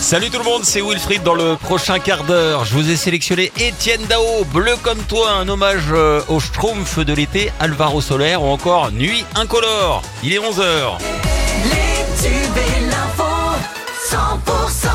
Salut tout le monde, c'est Wilfried dans le prochain quart d'heure. Je vous ai sélectionné Étienne Dao, Bleu comme toi, un hommage euh, au Schtroumpf de l'été, Alvaro Soler ou encore Nuit incolore. Il est 11h. Les tubes et l'info, 100%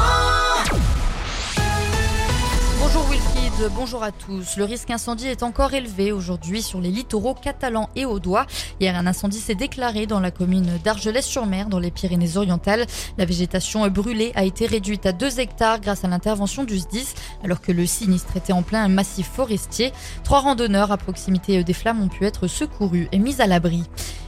Bonjour à tous. Le risque incendie est encore élevé aujourd'hui sur les littoraux catalans et audois. Hier, un incendie s'est déclaré dans la commune d'Argelès-sur-Mer, dans les Pyrénées-Orientales. La végétation brûlée a été réduite à 2 hectares grâce à l'intervention du SDIS, alors que le sinistre était en plein massif forestier. Trois randonneurs à proximité des flammes ont pu être secourus et mis à l'abri.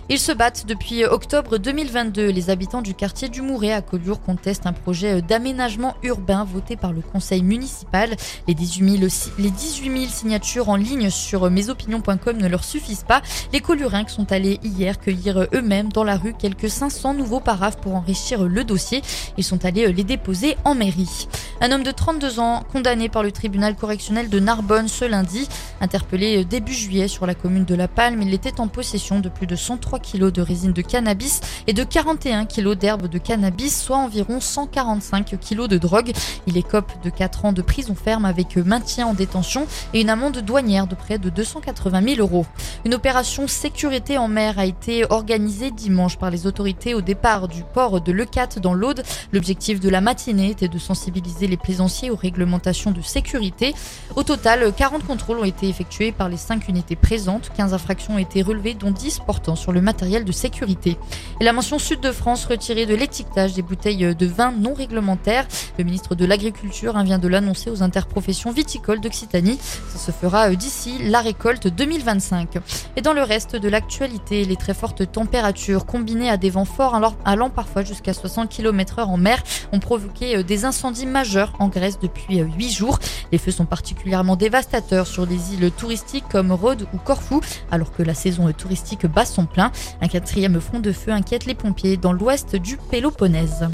Ils se battent depuis octobre 2022. Les habitants du quartier du Mouret à Collioure contestent un projet d'aménagement urbain voté par le conseil municipal. Les 18 000, les 18 000 signatures en ligne sur mesopinions.com ne leur suffisent pas. Les Colliourins sont allés hier cueillir eux-mêmes dans la rue quelques 500 nouveaux paraphes pour enrichir le dossier. Ils sont allés les déposer en mairie. Un homme de 32 ans condamné par le tribunal correctionnel de Narbonne ce lundi, interpellé début juillet sur la commune de La Palme, il était en possession de plus de 103 kilos de résine de cannabis et de 41 kilos d'herbe de cannabis, soit environ 145 kilos de drogue. Il écope de 4 ans de prison ferme avec maintien en détention et une amende douanière de près de 280 000 euros. Une opération sécurité en mer a été organisée dimanche par les autorités au départ du port de Leucate dans l'Aude. L'objectif de la matinée était de sensibiliser les plaisanciers aux réglementations de sécurité. Au total, 40 contrôles ont été effectués par les 5 unités présentes. 15 infractions ont été relevées, dont 10 portant sur le matériel de sécurité. Et la mention Sud de France retirée de l'étiquetage des bouteilles de vin non réglementaires. Le ministre de l'Agriculture vient de l'annoncer aux interprofessions viticoles d'Occitanie. Ça se fera d'ici la récolte 2025. Et dans le reste de l'actualité, les très fortes températures combinées à des vents forts allant parfois jusqu'à 60 km/h en mer ont provoqué des incendies majeurs en Grèce depuis 8 jours. Les feux sont particulièrement dévastateurs sur des îles touristiques comme Rhodes ou Corfou, alors que la saison touristique bat son plein. Un quatrième front de feu inquiète les pompiers dans l'ouest du Péloponnèse.